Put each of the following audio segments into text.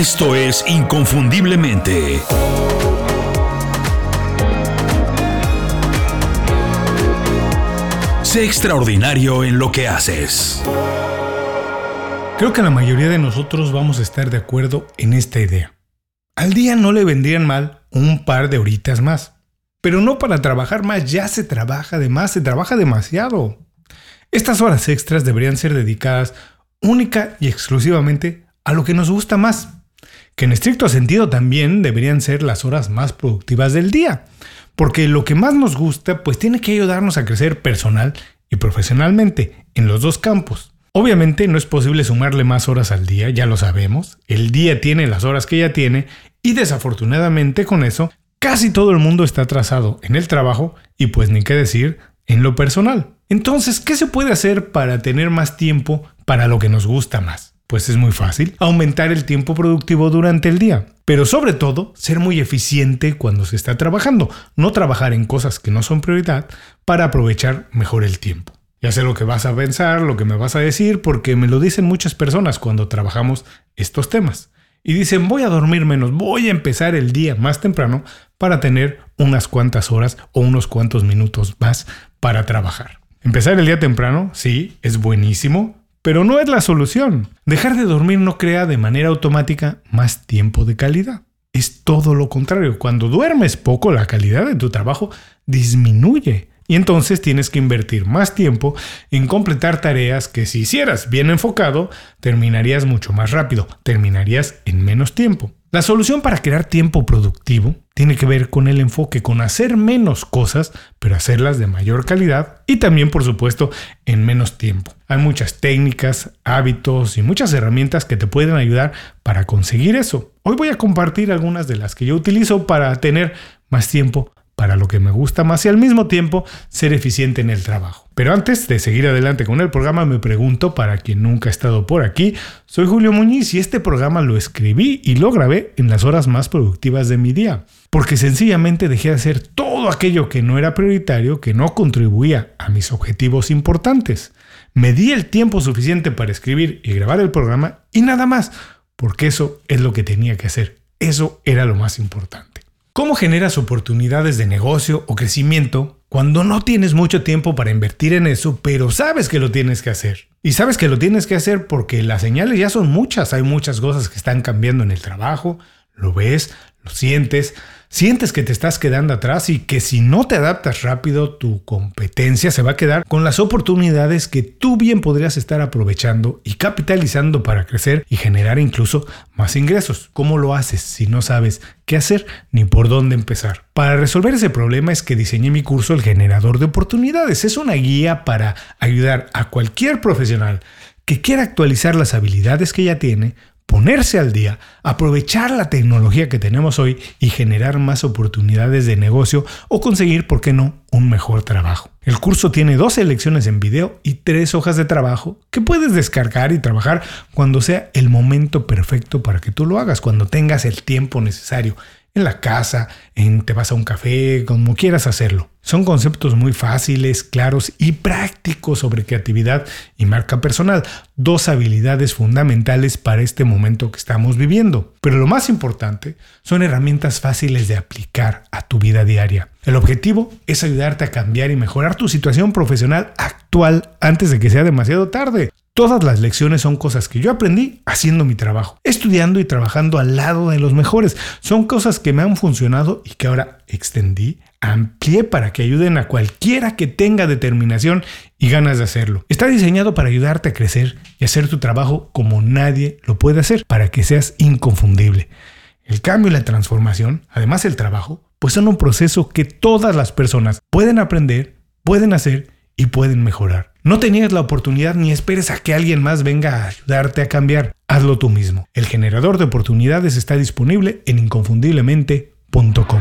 Esto es Inconfundiblemente. Sé extraordinario en lo que haces. Creo que la mayoría de nosotros vamos a estar de acuerdo en esta idea. Al día no le vendrían mal un par de horitas más. Pero no para trabajar más, ya se trabaja de más, se trabaja demasiado. Estas horas extras deberían ser dedicadas única y exclusivamente a lo que nos gusta más, que en estricto sentido también deberían ser las horas más productivas del día, porque lo que más nos gusta pues tiene que ayudarnos a crecer personal y profesionalmente en los dos campos. Obviamente no es posible sumarle más horas al día, ya lo sabemos, el día tiene las horas que ya tiene y desafortunadamente con eso casi todo el mundo está atrasado en el trabajo y pues ni qué decir en lo personal. Entonces, ¿qué se puede hacer para tener más tiempo para lo que nos gusta más? Pues es muy fácil, aumentar el tiempo productivo durante el día, pero sobre todo ser muy eficiente cuando se está trabajando, no trabajar en cosas que no son prioridad para aprovechar mejor el tiempo. Ya sé lo que vas a pensar, lo que me vas a decir, porque me lo dicen muchas personas cuando trabajamos estos temas. Y dicen, voy a dormir menos, voy a empezar el día más temprano para tener unas cuantas horas o unos cuantos minutos más para trabajar. Empezar el día temprano, sí, es buenísimo, pero no es la solución. Dejar de dormir no crea de manera automática más tiempo de calidad. Es todo lo contrario. Cuando duermes poco, la calidad de tu trabajo disminuye. Y entonces tienes que invertir más tiempo en completar tareas que si hicieras bien enfocado, terminarías mucho más rápido, terminarías en menos tiempo. La solución para crear tiempo productivo tiene que ver con el enfoque, con hacer menos cosas, pero hacerlas de mayor calidad y también, por supuesto, en menos tiempo. Hay muchas técnicas, hábitos y muchas herramientas que te pueden ayudar para conseguir eso. Hoy voy a compartir algunas de las que yo utilizo para tener más tiempo para lo que me gusta más y al mismo tiempo ser eficiente en el trabajo. Pero antes de seguir adelante con el programa me pregunto, para quien nunca ha estado por aquí, soy Julio Muñiz y este programa lo escribí y lo grabé en las horas más productivas de mi día, porque sencillamente dejé de hacer todo aquello que no era prioritario, que no contribuía a mis objetivos importantes. Me di el tiempo suficiente para escribir y grabar el programa y nada más, porque eso es lo que tenía que hacer. Eso era lo más importante. ¿Cómo generas oportunidades de negocio o crecimiento cuando no tienes mucho tiempo para invertir en eso, pero sabes que lo tienes que hacer? Y sabes que lo tienes que hacer porque las señales ya son muchas, hay muchas cosas que están cambiando en el trabajo, lo ves, lo sientes, sientes que te estás quedando atrás y que si no te adaptas rápido, tu competencia se va a quedar con las oportunidades que tú bien podrías estar aprovechando y capitalizando para crecer y generar incluso más ingresos. ¿Cómo lo haces si no sabes qué hacer ni por dónde empezar? Para resolver ese problema es que diseñé mi curso El Generador de Oportunidades. Es una guía para ayudar a cualquier profesional que quiera actualizar las habilidades que ya tiene ponerse al día, aprovechar la tecnología que tenemos hoy y generar más oportunidades de negocio o conseguir, ¿por qué no?, un mejor trabajo. El curso tiene 12 lecciones en video y 3 hojas de trabajo que puedes descargar y trabajar cuando sea el momento perfecto para que tú lo hagas, cuando tengas el tiempo necesario en la casa, en te vas a un café, como quieras hacerlo. Son conceptos muy fáciles, claros y prácticos sobre creatividad y marca personal, dos habilidades fundamentales para este momento que estamos viviendo. Pero lo más importante son herramientas fáciles de aplicar a tu vida diaria. El objetivo es ayudarte a cambiar y mejorar tu situación profesional actual antes de que sea demasiado tarde. Todas las lecciones son cosas que yo aprendí haciendo mi trabajo, estudiando y trabajando al lado de los mejores. Son cosas que me han funcionado y que ahora extendí, amplié para que ayuden a cualquiera que tenga determinación y ganas de hacerlo. Está diseñado para ayudarte a crecer y hacer tu trabajo como nadie lo puede hacer, para que seas inconfundible. El cambio y la transformación, además el trabajo, pues son un proceso que todas las personas pueden aprender, pueden hacer y pueden mejorar. No tenías la oportunidad ni esperes a que alguien más venga a ayudarte a cambiar. Hazlo tú mismo. El generador de oportunidades está disponible en inconfundiblemente.com.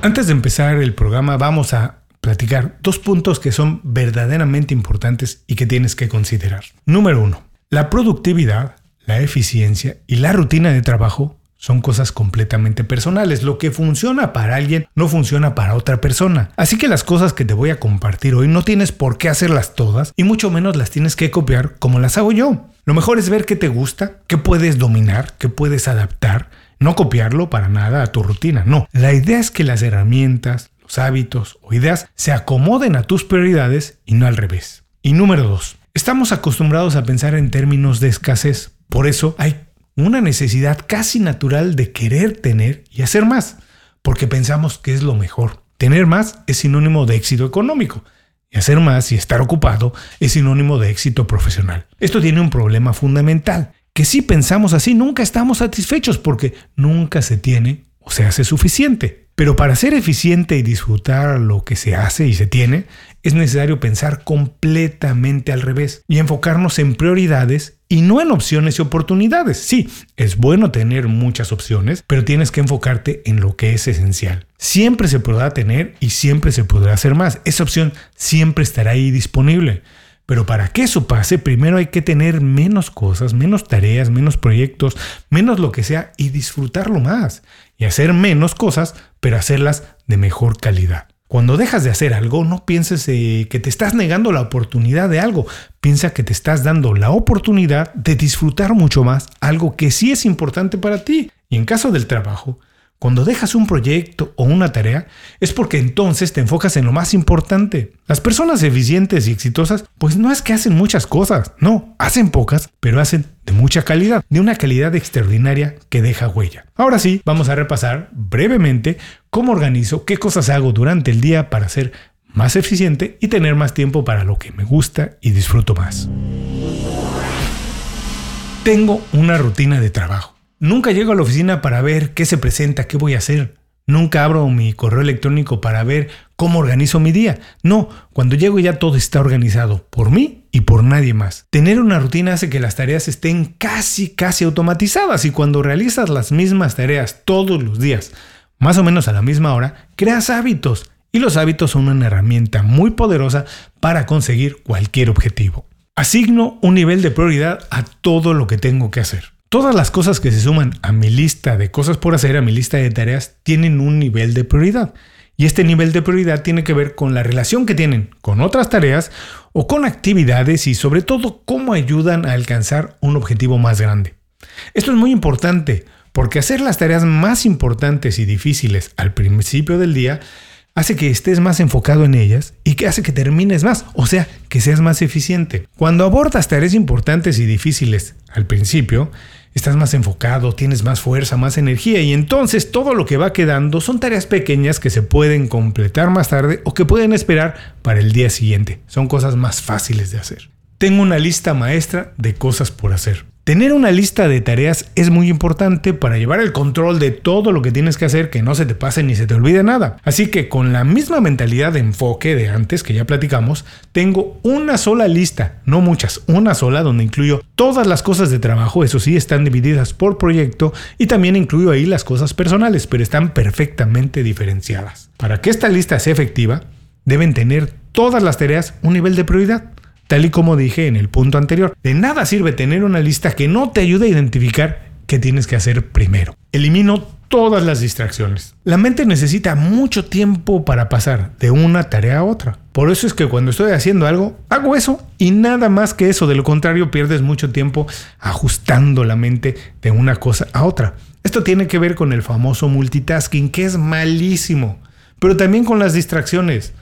Antes de empezar el programa vamos a platicar dos puntos que son verdaderamente importantes y que tienes que considerar. Número uno, la productividad, la eficiencia y la rutina de trabajo son cosas completamente personales. Lo que funciona para alguien no funciona para otra persona. Así que las cosas que te voy a compartir hoy no tienes por qué hacerlas todas y mucho menos las tienes que copiar como las hago yo. Lo mejor es ver qué te gusta, qué puedes dominar, qué puedes adaptar, no copiarlo para nada a tu rutina, no. La idea es que las herramientas, los hábitos o ideas se acomoden a tus prioridades y no al revés. Y número dos, estamos acostumbrados a pensar en términos de escasez, por eso hay una necesidad casi natural de querer tener y hacer más, porque pensamos que es lo mejor. Tener más es sinónimo de éxito económico. Y hacer más y estar ocupado es sinónimo de éxito profesional. Esto tiene un problema fundamental, que si pensamos así nunca estamos satisfechos porque nunca se tiene o se hace suficiente. Pero para ser eficiente y disfrutar lo que se hace y se tiene, es necesario pensar completamente al revés y enfocarnos en prioridades y no en opciones y oportunidades. Sí, es bueno tener muchas opciones, pero tienes que enfocarte en lo que es esencial. Siempre se podrá tener y siempre se podrá hacer más. Esa opción siempre estará ahí disponible. Pero para que eso pase, primero hay que tener menos cosas, menos tareas, menos proyectos, menos lo que sea y disfrutarlo más. Y hacer menos cosas, pero hacerlas de mejor calidad. Cuando dejas de hacer algo, no pienses eh, que te estás negando la oportunidad de algo. Piensa que te estás dando la oportunidad de disfrutar mucho más algo que sí es importante para ti. Y en caso del trabajo, cuando dejas un proyecto o una tarea, es porque entonces te enfocas en lo más importante. Las personas eficientes y exitosas, pues no es que hacen muchas cosas, no, hacen pocas, pero hacen de mucha calidad, de una calidad extraordinaria que deja huella. Ahora sí, vamos a repasar brevemente cómo organizo, qué cosas hago durante el día para ser más eficiente y tener más tiempo para lo que me gusta y disfruto más. Tengo una rutina de trabajo. Nunca llego a la oficina para ver qué se presenta, qué voy a hacer. Nunca abro mi correo electrónico para ver cómo organizo mi día. No, cuando llego ya todo está organizado por mí y por nadie más. Tener una rutina hace que las tareas estén casi, casi automatizadas y cuando realizas las mismas tareas todos los días, más o menos a la misma hora, creas hábitos. Y los hábitos son una herramienta muy poderosa para conseguir cualquier objetivo. Asigno un nivel de prioridad a todo lo que tengo que hacer. Todas las cosas que se suman a mi lista de cosas por hacer, a mi lista de tareas, tienen un nivel de prioridad. Y este nivel de prioridad tiene que ver con la relación que tienen con otras tareas o con actividades y sobre todo cómo ayudan a alcanzar un objetivo más grande. Esto es muy importante porque hacer las tareas más importantes y difíciles al principio del día hace que estés más enfocado en ellas y que hace que termines más, o sea, que seas más eficiente. Cuando abordas tareas importantes y difíciles al principio, estás más enfocado, tienes más fuerza, más energía y entonces todo lo que va quedando son tareas pequeñas que se pueden completar más tarde o que pueden esperar para el día siguiente. Son cosas más fáciles de hacer. Tengo una lista maestra de cosas por hacer. Tener una lista de tareas es muy importante para llevar el control de todo lo que tienes que hacer, que no se te pase ni se te olvide nada. Así que con la misma mentalidad de enfoque de antes que ya platicamos, tengo una sola lista, no muchas, una sola donde incluyo todas las cosas de trabajo, eso sí, están divididas por proyecto y también incluyo ahí las cosas personales, pero están perfectamente diferenciadas. Para que esta lista sea efectiva, deben tener todas las tareas un nivel de prioridad. Tal y como dije en el punto anterior, de nada sirve tener una lista que no te ayude a identificar qué tienes que hacer primero. Elimino todas las distracciones. La mente necesita mucho tiempo para pasar de una tarea a otra. Por eso es que cuando estoy haciendo algo, hago eso y nada más que eso. De lo contrario, pierdes mucho tiempo ajustando la mente de una cosa a otra. Esto tiene que ver con el famoso multitasking, que es malísimo, pero también con las distracciones.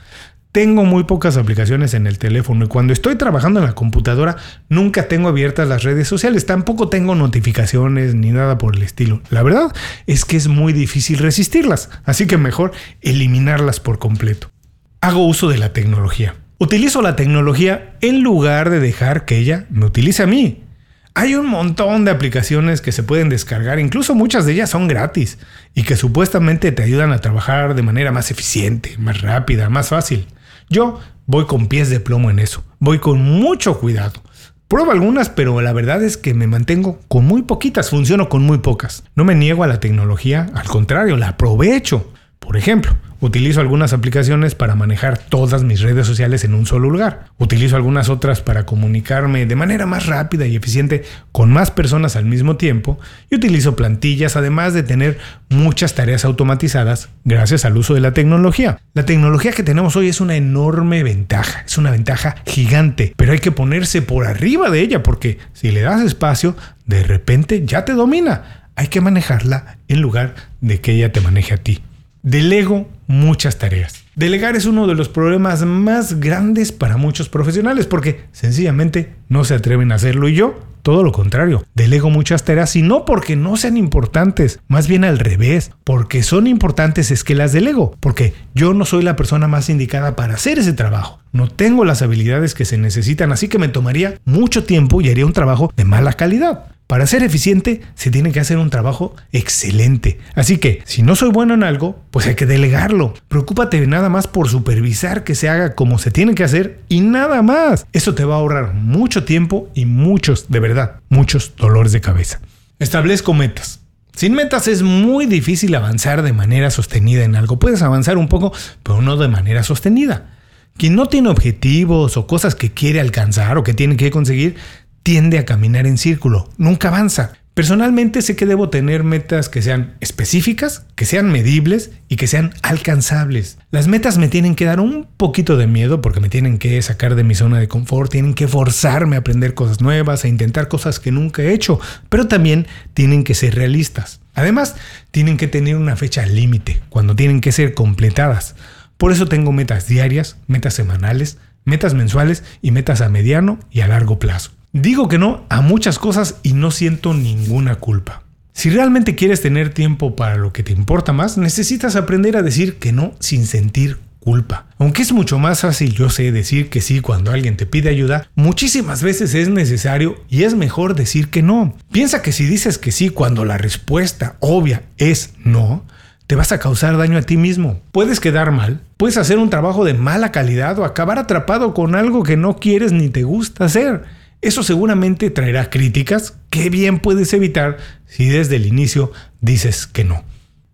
Tengo muy pocas aplicaciones en el teléfono y cuando estoy trabajando en la computadora nunca tengo abiertas las redes sociales, tampoco tengo notificaciones ni nada por el estilo. La verdad es que es muy difícil resistirlas, así que mejor eliminarlas por completo. Hago uso de la tecnología. Utilizo la tecnología en lugar de dejar que ella me utilice a mí. Hay un montón de aplicaciones que se pueden descargar, incluso muchas de ellas son gratis y que supuestamente te ayudan a trabajar de manera más eficiente, más rápida, más fácil. Yo voy con pies de plomo en eso, voy con mucho cuidado. Pruebo algunas, pero la verdad es que me mantengo con muy poquitas, funciono con muy pocas. No me niego a la tecnología, al contrario, la aprovecho. Por ejemplo, utilizo algunas aplicaciones para manejar todas mis redes sociales en un solo lugar. Utilizo algunas otras para comunicarme de manera más rápida y eficiente con más personas al mismo tiempo. Y utilizo plantillas además de tener muchas tareas automatizadas gracias al uso de la tecnología. La tecnología que tenemos hoy es una enorme ventaja, es una ventaja gigante, pero hay que ponerse por arriba de ella porque si le das espacio, de repente ya te domina. Hay que manejarla en lugar de que ella te maneje a ti. Delego muchas tareas. Delegar es uno de los problemas más grandes para muchos profesionales porque sencillamente no se atreven a hacerlo y yo, todo lo contrario, delego muchas tareas y no porque no sean importantes, más bien al revés, porque son importantes es que las delego, porque yo no soy la persona más indicada para hacer ese trabajo. No tengo las habilidades que se necesitan, así que me tomaría mucho tiempo y haría un trabajo de mala calidad. Para ser eficiente se tiene que hacer un trabajo excelente. Así que si no soy bueno en algo, pues hay que delegarlo. Preocúpate nada más por supervisar que se haga como se tiene que hacer y nada más. Eso te va a ahorrar mucho tiempo y muchos, de verdad, muchos dolores de cabeza. Establezco metas. Sin metas es muy difícil avanzar de manera sostenida en algo. Puedes avanzar un poco, pero no de manera sostenida. Quien no tiene objetivos o cosas que quiere alcanzar o que tiene que conseguir, tiende a caminar en círculo, nunca avanza. Personalmente sé que debo tener metas que sean específicas, que sean medibles y que sean alcanzables. Las metas me tienen que dar un poquito de miedo porque me tienen que sacar de mi zona de confort, tienen que forzarme a aprender cosas nuevas, a intentar cosas que nunca he hecho, pero también tienen que ser realistas. Además, tienen que tener una fecha límite, cuando tienen que ser completadas. Por eso tengo metas diarias, metas semanales, metas mensuales y metas a mediano y a largo plazo. Digo que no a muchas cosas y no siento ninguna culpa. Si realmente quieres tener tiempo para lo que te importa más, necesitas aprender a decir que no sin sentir culpa. Aunque es mucho más fácil, yo sé, decir que sí cuando alguien te pide ayuda, muchísimas veces es necesario y es mejor decir que no. Piensa que si dices que sí cuando la respuesta obvia es no, te vas a causar daño a ti mismo. Puedes quedar mal, puedes hacer un trabajo de mala calidad o acabar atrapado con algo que no quieres ni te gusta hacer. Eso seguramente traerá críticas que bien puedes evitar si desde el inicio dices que no.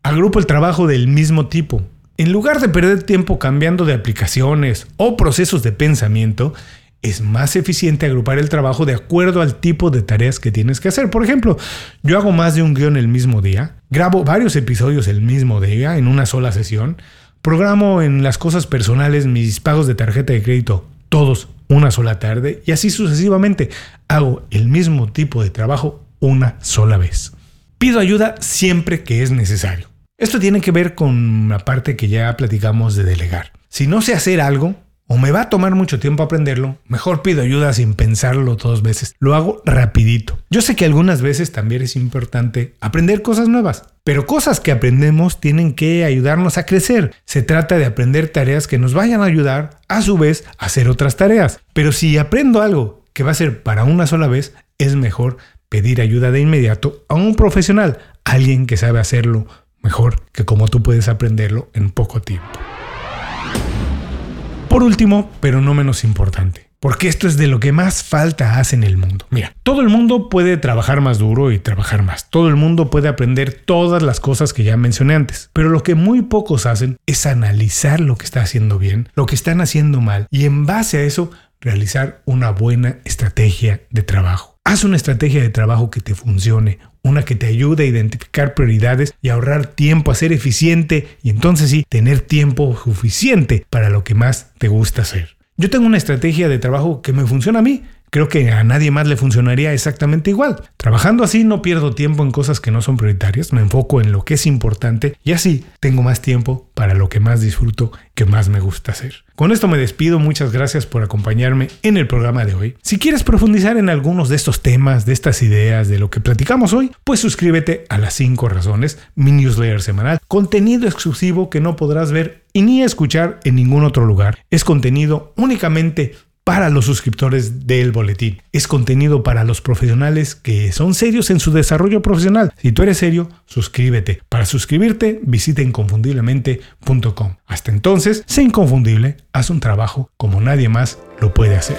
Agrupo el trabajo del mismo tipo. En lugar de perder tiempo cambiando de aplicaciones o procesos de pensamiento, es más eficiente agrupar el trabajo de acuerdo al tipo de tareas que tienes que hacer. Por ejemplo, yo hago más de un guion el mismo día, grabo varios episodios el mismo día en una sola sesión, programo en las cosas personales mis pagos de tarjeta de crédito todos una sola tarde y así sucesivamente. Hago el mismo tipo de trabajo una sola vez. Pido ayuda siempre que es necesario. Esto tiene que ver con la parte que ya platicamos de delegar. Si no sé hacer algo, o me va a tomar mucho tiempo aprenderlo, mejor pido ayuda sin pensarlo dos veces. Lo hago rapidito. Yo sé que algunas veces también es importante aprender cosas nuevas, pero cosas que aprendemos tienen que ayudarnos a crecer. Se trata de aprender tareas que nos vayan a ayudar a su vez a hacer otras tareas. Pero si aprendo algo que va a ser para una sola vez, es mejor pedir ayuda de inmediato a un profesional, alguien que sabe hacerlo mejor que como tú puedes aprenderlo en poco tiempo. Por último, pero no menos importante, porque esto es de lo que más falta hace en el mundo. Mira, todo el mundo puede trabajar más duro y trabajar más. Todo el mundo puede aprender todas las cosas que ya mencioné antes. Pero lo que muy pocos hacen es analizar lo que está haciendo bien, lo que están haciendo mal y en base a eso realizar una buena estrategia de trabajo. Haz una estrategia de trabajo que te funcione, una que te ayude a identificar prioridades y ahorrar tiempo, a ser eficiente y entonces sí, tener tiempo suficiente para lo que más te gusta hacer. Yo tengo una estrategia de trabajo que me funciona a mí Creo que a nadie más le funcionaría exactamente igual. Trabajando así no pierdo tiempo en cosas que no son prioritarias, me enfoco en lo que es importante y así tengo más tiempo para lo que más disfruto, que más me gusta hacer. Con esto me despido, muchas gracias por acompañarme en el programa de hoy. Si quieres profundizar en algunos de estos temas, de estas ideas, de lo que platicamos hoy, pues suscríbete a las 5 razones, mi newsletter semanal, contenido exclusivo que no podrás ver y ni escuchar en ningún otro lugar. Es contenido únicamente para los suscriptores del boletín. Es contenido para los profesionales que son serios en su desarrollo profesional. Si tú eres serio, suscríbete. Para suscribirte, visita inconfundiblemente.com. Hasta entonces, sé inconfundible, haz un trabajo como nadie más lo puede hacer.